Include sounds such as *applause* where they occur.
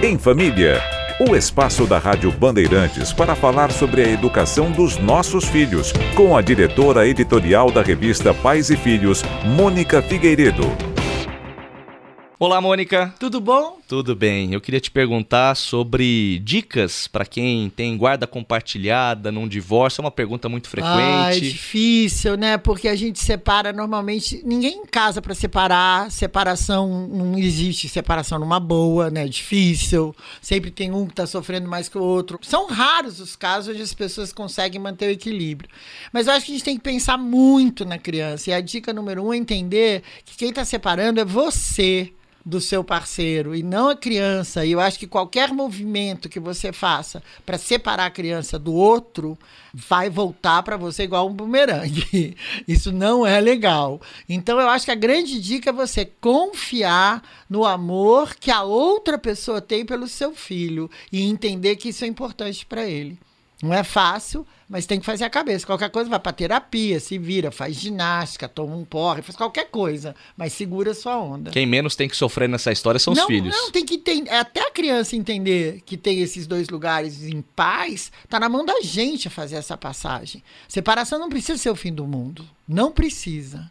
Em Família. O espaço da Rádio Bandeirantes para falar sobre a educação dos nossos filhos, com a diretora editorial da revista Pais e Filhos, Mônica Figueiredo. Olá, Mônica. Tudo bom? Tudo bem. Eu queria te perguntar sobre dicas para quem tem guarda compartilhada num divórcio. É uma pergunta muito frequente. Ah, é difícil, né? Porque a gente separa normalmente. Ninguém em casa para separar. Separação não existe separação numa boa, né? É difícil. Sempre tem um que está sofrendo mais que o outro. São raros os casos onde as pessoas conseguem manter o equilíbrio. Mas eu acho que a gente tem que pensar muito na criança. E a dica número um é entender que quem está separando é você do seu parceiro e não a criança. E eu acho que qualquer movimento que você faça para separar a criança do outro vai voltar para você igual um bumerangue. *laughs* Isso não é legal. Então eu acho que a grande dica é você confiar no amor que a outra pessoa tem pelo seu filho e entender que isso é importante para ele. Não é fácil, mas tem que fazer a cabeça. Qualquer coisa vai para terapia, se vira, faz ginástica, toma um porre, faz qualquer coisa, mas segura a sua onda. Quem menos tem que sofrer nessa história são não, os filhos. Não, tem que entender, até a criança entender que tem esses dois lugares em paz, tá na mão da gente fazer essa passagem. Separação não precisa ser o fim do mundo, não precisa.